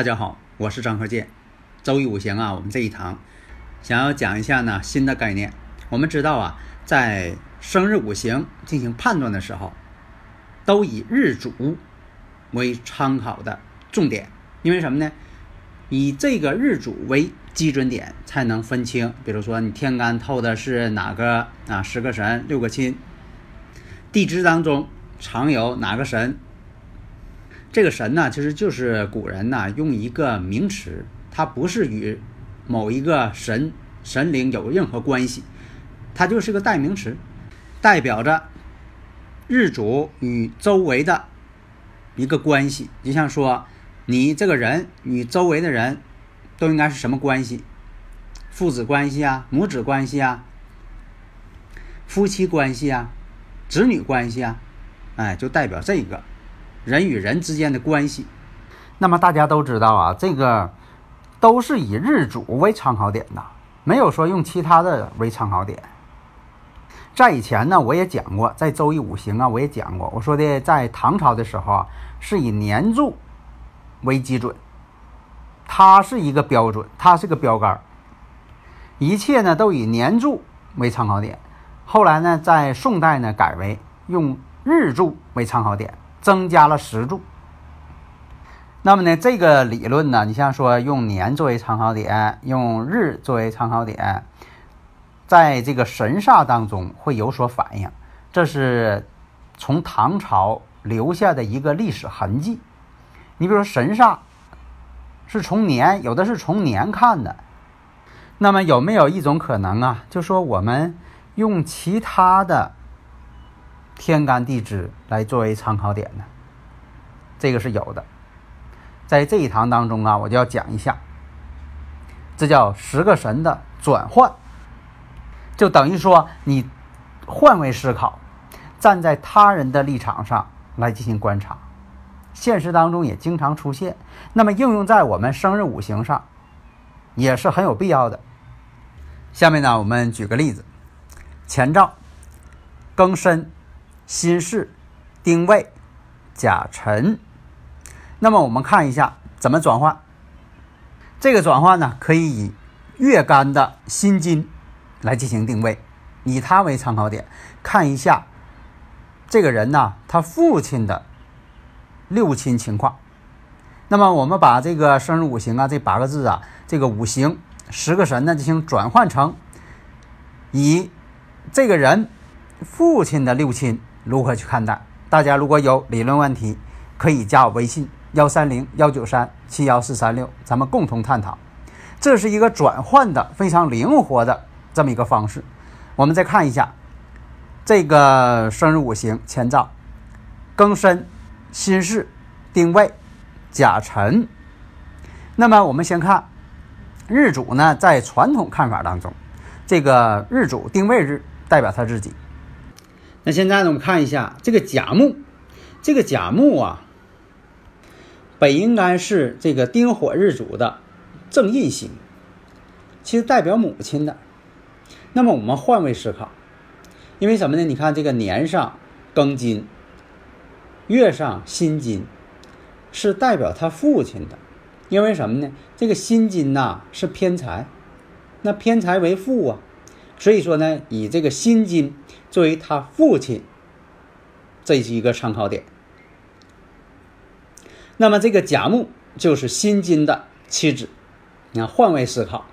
大家好，我是张和建。周易五行啊，我们这一堂想要讲一下呢新的概念。我们知道啊，在生日五行进行判断的时候，都以日主为参考的重点，因为什么呢？以这个日主为基准点，才能分清。比如说，你天干透的是哪个啊？十个神，六个亲。地支当中常有哪个神？这个神呢，其实就是古人呢用一个名词，它不是与某一个神神灵有任何关系，它就是个代名词，代表着日主与周围的一个关系。就像说，你这个人与周围的人都应该是什么关系？父子关系啊，母子关系啊，夫妻关系啊，子女关系啊，哎，就代表这个。人与人之间的关系，那么大家都知道啊，这个都是以日主为参考点的，没有说用其他的为参考点。在以前呢，我也讲过，在周易五行啊，我也讲过，我说的在唐朝的时候啊，是以年柱为基准，它是一个标准，它是个标杆，一切呢都以年柱为参考点。后来呢，在宋代呢，改为用日柱为参考点。增加了十柱，那么呢，这个理论呢，你像说用年作为参考点，用日作为参考点，在这个神煞当中会有所反应，这是从唐朝留下的一个历史痕迹。你比如说神煞是从年，有的是从年看的，那么有没有一种可能啊？就说我们用其他的。天干地支来作为参考点呢，这个是有的。在这一堂当中啊，我就要讲一下，这叫十个神的转换，就等于说你换位思考，站在他人的立场上来进行观察，现实当中也经常出现。那么应用在我们生日五行上，也是很有必要的。下面呢，我们举个例子：前兆庚申。辛巳、丁未、甲辰，那么我们看一下怎么转换。这个转换呢，可以以月干的辛金来进行定位，以它为参考点，看一下这个人呢，他父亲的六亲情况。那么我们把这个生日五行啊，这八个字啊，这个五行十个神呢，进行转换成以这个人父亲的六亲。如何去看待？大家如果有理论问题，可以加我微信幺三零幺九三七幺四三六，咱们共同探讨。这是一个转换的非常灵活的这么一个方式。我们再看一下这个生日五行前兆：庚申、辛巳、丁未、甲辰。那么我们先看日主呢，在传统看法当中，这个日主定位日代表他自己。那现在呢，我们看一下这个甲木，这个甲木啊，本应该是这个丁火日主的正印星，其实代表母亲的。那么我们换位思考，因为什么呢？你看这个年上庚金，月上辛金，是代表他父亲的。因为什么呢？这个辛金呐是偏财，那偏财为父啊。所以说呢，以这个辛金作为他父亲，这是一个参考点。那么这个甲木就是辛金的妻子，你看换位思考，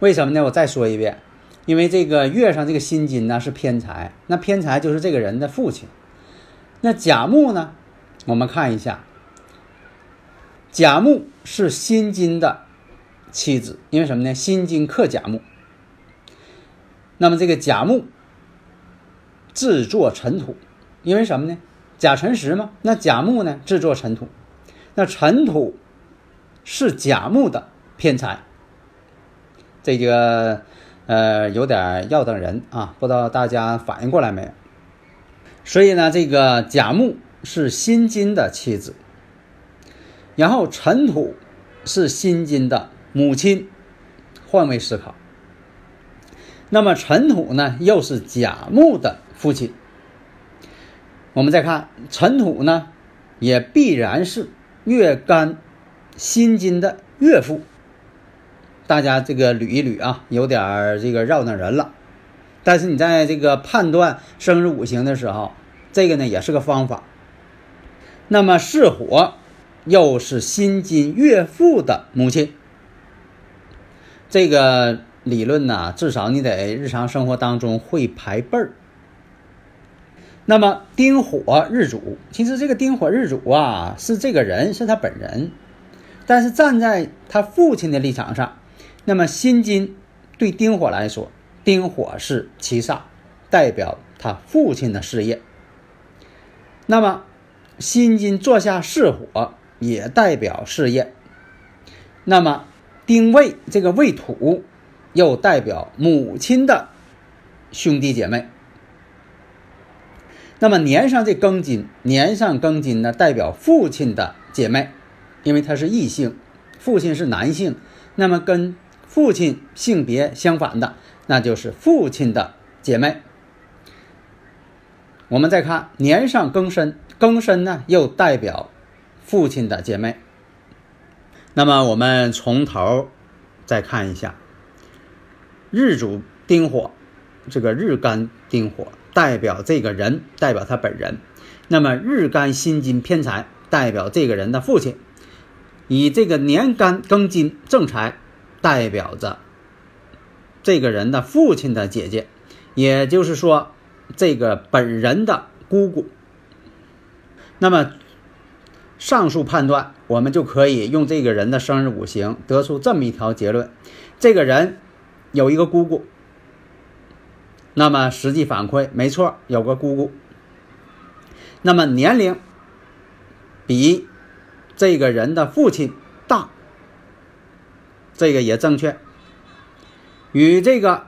为什么呢？我再说一遍，因为这个月上这个辛金呢是偏财，那偏财就是这个人的父亲。那甲木呢，我们看一下，甲木是辛金的妻子，因为什么呢？辛金克甲木。那么这个甲木制作尘土，因为什么呢？甲辰时嘛。那甲木呢制作尘土，那尘土是甲木的偏财。这个呃有点要等人啊，不知道大家反应过来没有？所以呢，这个甲木是辛金的妻子，然后尘土是辛金的母亲。换位思考。那么尘土呢，又是甲木的父亲。我们再看尘土呢，也必然是月干辛金的岳父。大家这个捋一捋啊，有点这个绕那人了。但是你在这个判断生日五行的时候，这个呢也是个方法。那么巳火又是辛金岳父的母亲，这个。理论呢，至少你得日常生活当中会排辈儿。那么丁火日主，其实这个丁火日主啊，是这个人是他本人，但是站在他父亲的立场上，那么辛金对丁火来说，丁火是七煞，代表他父亲的事业。那么辛金坐下巳火，也代表事业。那么丁未这个未土。又代表母亲的兄弟姐妹。那么年上这庚金，年上庚金呢，代表父亲的姐妹，因为他是异性，父亲是男性，那么跟父亲性别相反的，那就是父亲的姐妹。我们再看年上庚申，庚申呢又代表父亲的姐妹。那么我们从头再看一下。日主丁火，这个日干丁火代表这个人，代表他本人。那么日干辛金偏财代表这个人的父亲，以这个年干庚金正财代表着这个人的父亲的姐姐，也就是说这个本人的姑姑。那么上述判断，我们就可以用这个人的生日五行得出这么一条结论：这个人。有一个姑姑，那么实际反馈没错，有个姑姑。那么年龄比这个人的父亲大，这个也正确。与这个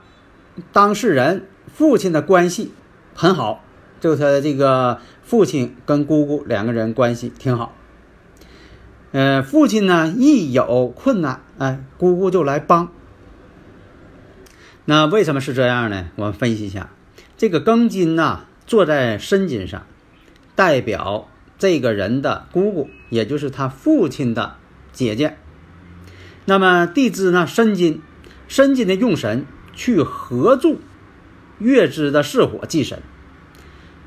当事人父亲的关系很好，就他的这个父亲跟姑姑两个人关系挺好。呃，父亲呢一有困难，哎，姑姑就来帮。那为什么是这样呢？我们分析一下，这个庚金呐，坐在申金上，代表这个人的姑姑，也就是他父亲的姐姐。那么地支呢，申金，申金的用神去合助月支的巳火忌神。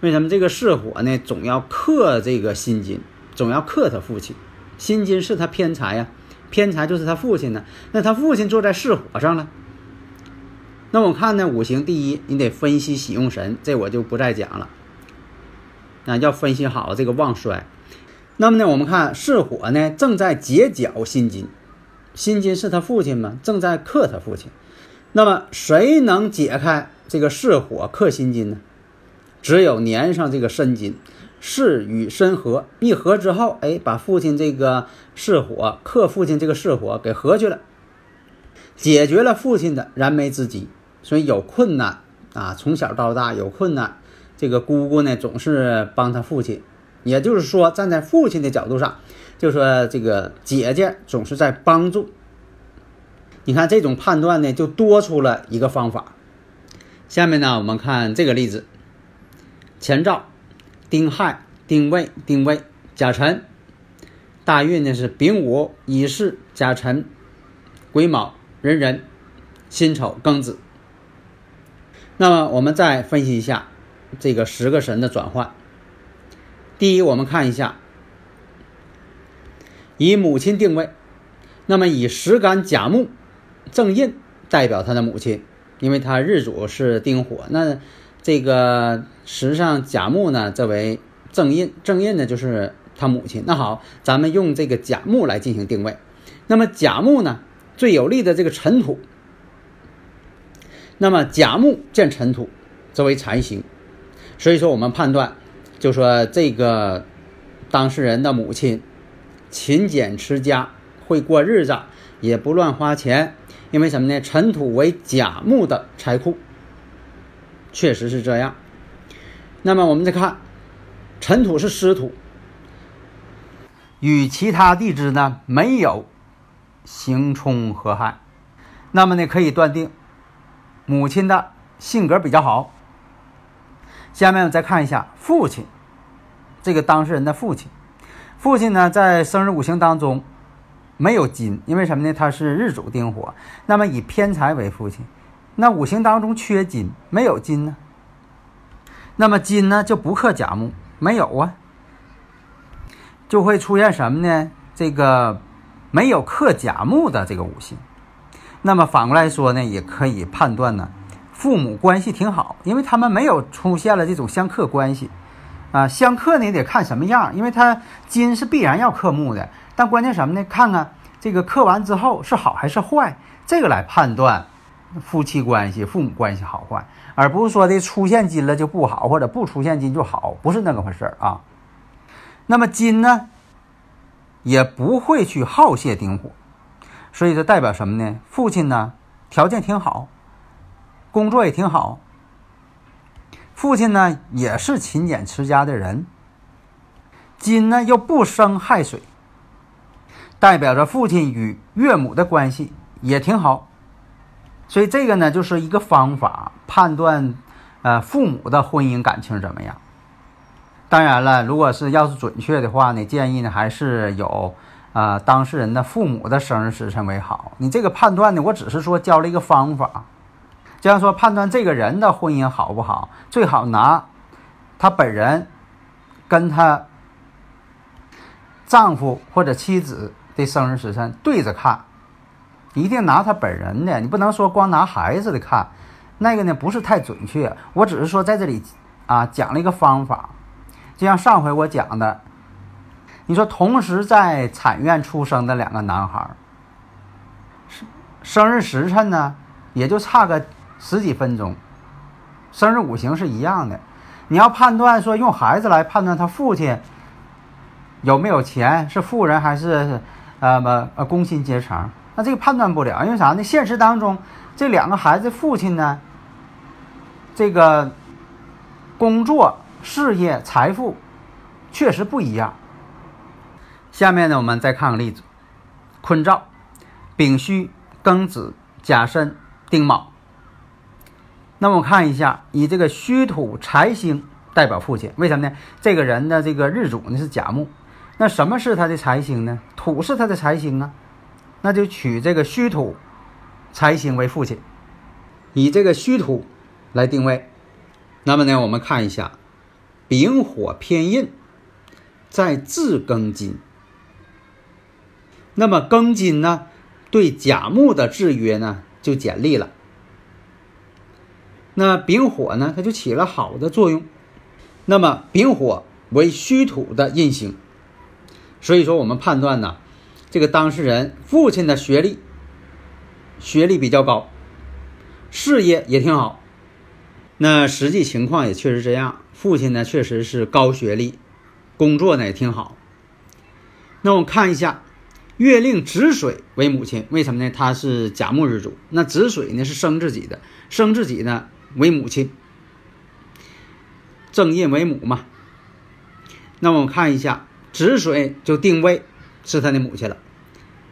为什么这个巳火呢，总要克这个辛金，总要克他父亲？辛金是他偏财呀，偏财就是他父亲呢。那他父亲坐在巳火上了。那我看呢，五行第一，你得分析喜用神，这我就不再讲了。那要分析好这个旺衰。那么呢，我们看巳火呢正在解角辛金，辛金是他父亲吗？正在克他父亲。那么谁能解开这个巳火克辛金呢？只有粘上这个申金，巳与申合，一合之后，哎，把父亲这个巳火克父亲这个巳火给合去了，解决了父亲的燃眉之急。所以有困难啊，从小到大有困难，这个姑姑呢总是帮他父亲，也就是说站在父亲的角度上，就说这个姐姐总是在帮助。你看这种判断呢，就多出了一个方法。下面呢，我们看这个例子：前兆丁亥、丁未、丁未、甲辰，大运呢是丙午、乙巳、甲辰、癸卯、壬壬、辛丑、庚子。那么我们再分析一下这个十个神的转换。第一，我们看一下以母亲定位，那么以十干甲木正印代表他的母亲，因为他日主是丁火，那这个时上甲木呢作为正印，正印呢就是他母亲。那好，咱们用这个甲木来进行定位。那么甲木呢最有利的这个尘土。那么甲木见尘土，则为财星。所以说我们判断，就说这个当事人的母亲勤俭持家，会过日子，也不乱花钱。因为什么呢？尘土为甲木的财库，确实是这样。那么我们再看，尘土是湿土，与其他地支呢没有刑冲合害，那么呢可以断定母亲的性格比较好。下面我们再看一下父亲，这个当事人的父亲，父亲呢在生日五行当中。没有金，因为什么呢？他是日主丁火，那么以偏财为父亲，那五行当中缺金，没有金呢，那么金呢就不克甲木，没有啊，就会出现什么呢？这个没有克甲木的这个五行，那么反过来说呢，也可以判断呢，父母关系挺好，因为他们没有出现了这种相克关系，啊，相克呢得看什么样，因为它金是必然要克木的。但关键什么呢？看看这个刻完之后是好还是坏，这个来判断夫妻关系、父母关系好坏，而不是说的出现金了就不好，或者不出现金就好，不是那个回事儿啊。那么金呢，也不会去好泄丁火，所以这代表什么呢？父亲呢条件挺好，工作也挺好，父亲呢也是勤俭持家的人，金呢又不生亥水。代表着父亲与岳母的关系也挺好，所以这个呢就是一个方法判断，呃，父母的婚姻感情怎么样。当然了，如果是要是准确的话呢，建议呢还是有啊当事人的父母的生日时辰为好。你这个判断呢，我只是说教了一个方法，这样说判断这个人的婚姻好不好，最好拿他本人跟他丈夫或者妻子。的生日时辰对着看，一定拿他本人的，你不能说光拿孩子的看，那个呢不是太准确。我只是说在这里啊讲了一个方法，就像上回我讲的，你说同时在产院出生的两个男孩，生生日时辰呢也就差个十几分钟，生日五行是一样的，你要判断说用孩子来判断他父亲有没有钱，是富人还是？呃么呃工薪阶层，那这个判断不了，因为啥呢？现实当中，这两个孩子父亲呢，这个工作、事业、财富确实不一样。下面呢，我们再看个例子：坤兆、丙戌、庚子、甲申、丁卯。那么我看一下，以这个戌土财星代表父亲，为什么呢？这个人的这个日主呢是甲木。那什么是他的财星呢？土是他的财星啊，那就取这个戌土财星为父亲，以这个戌土来定位。那么呢，我们看一下，丙火偏印在自庚金。那么庚金呢，对甲木的制约呢就减力了。那丙火呢，它就起了好的作用。那么丙火为虚土的印星。所以说，我们判断呢，这个当事人父亲的学历，学历比较高，事业也挺好。那实际情况也确实这样，父亲呢确实是高学历，工作呢也挺好。那我看一下，月令子水为母亲，为什么呢？他是甲木日主，那子水呢是生自己的，生自己呢为母亲，正印为母嘛。那我们看一下。子水就定位是他的母亲了。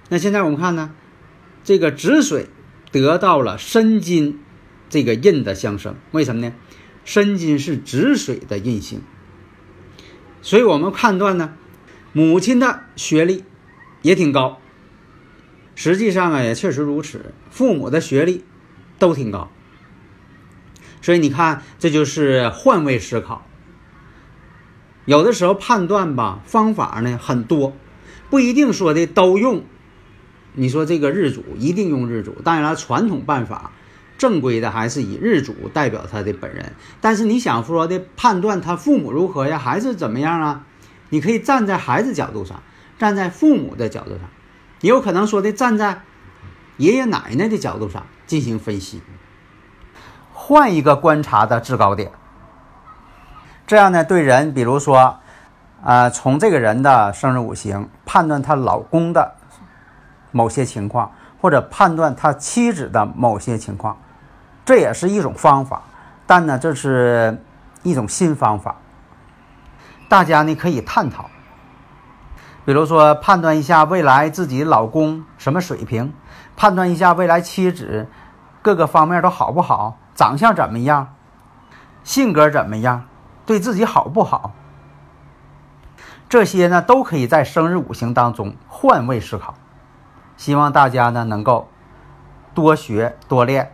那现在我们看呢，这个子水得到了申金这个印的相生，为什么呢？申金是止水的印星，所以我们判断呢，母亲的学历也挺高。实际上啊，也确实如此，父母的学历都挺高。所以你看，这就是换位思考。有的时候判断吧，方法呢很多，不一定说的都用。你说这个日主一定用日主，当然了，传统办法正规的还是以日主代表他的本人。但是你想说的判断他父母如何呀，还是怎么样啊？你可以站在孩子角度上，站在父母的角度上，也有可能说的站在爷爷奶奶的角度上进行分析，换一个观察的制高点。这样呢，对人，比如说，呃，从这个人的生日五行判断他老公的某些情况，或者判断他妻子的某些情况，这也是一种方法。但呢，这是一种新方法，大家呢可以探讨。比如说，判断一下未来自己老公什么水平，判断一下未来妻子各个方面都好不好，长相怎么样，性格怎么样，对自己好不好，这些呢都可以在生日五行当中换位思考。希望大家呢能够多学多练。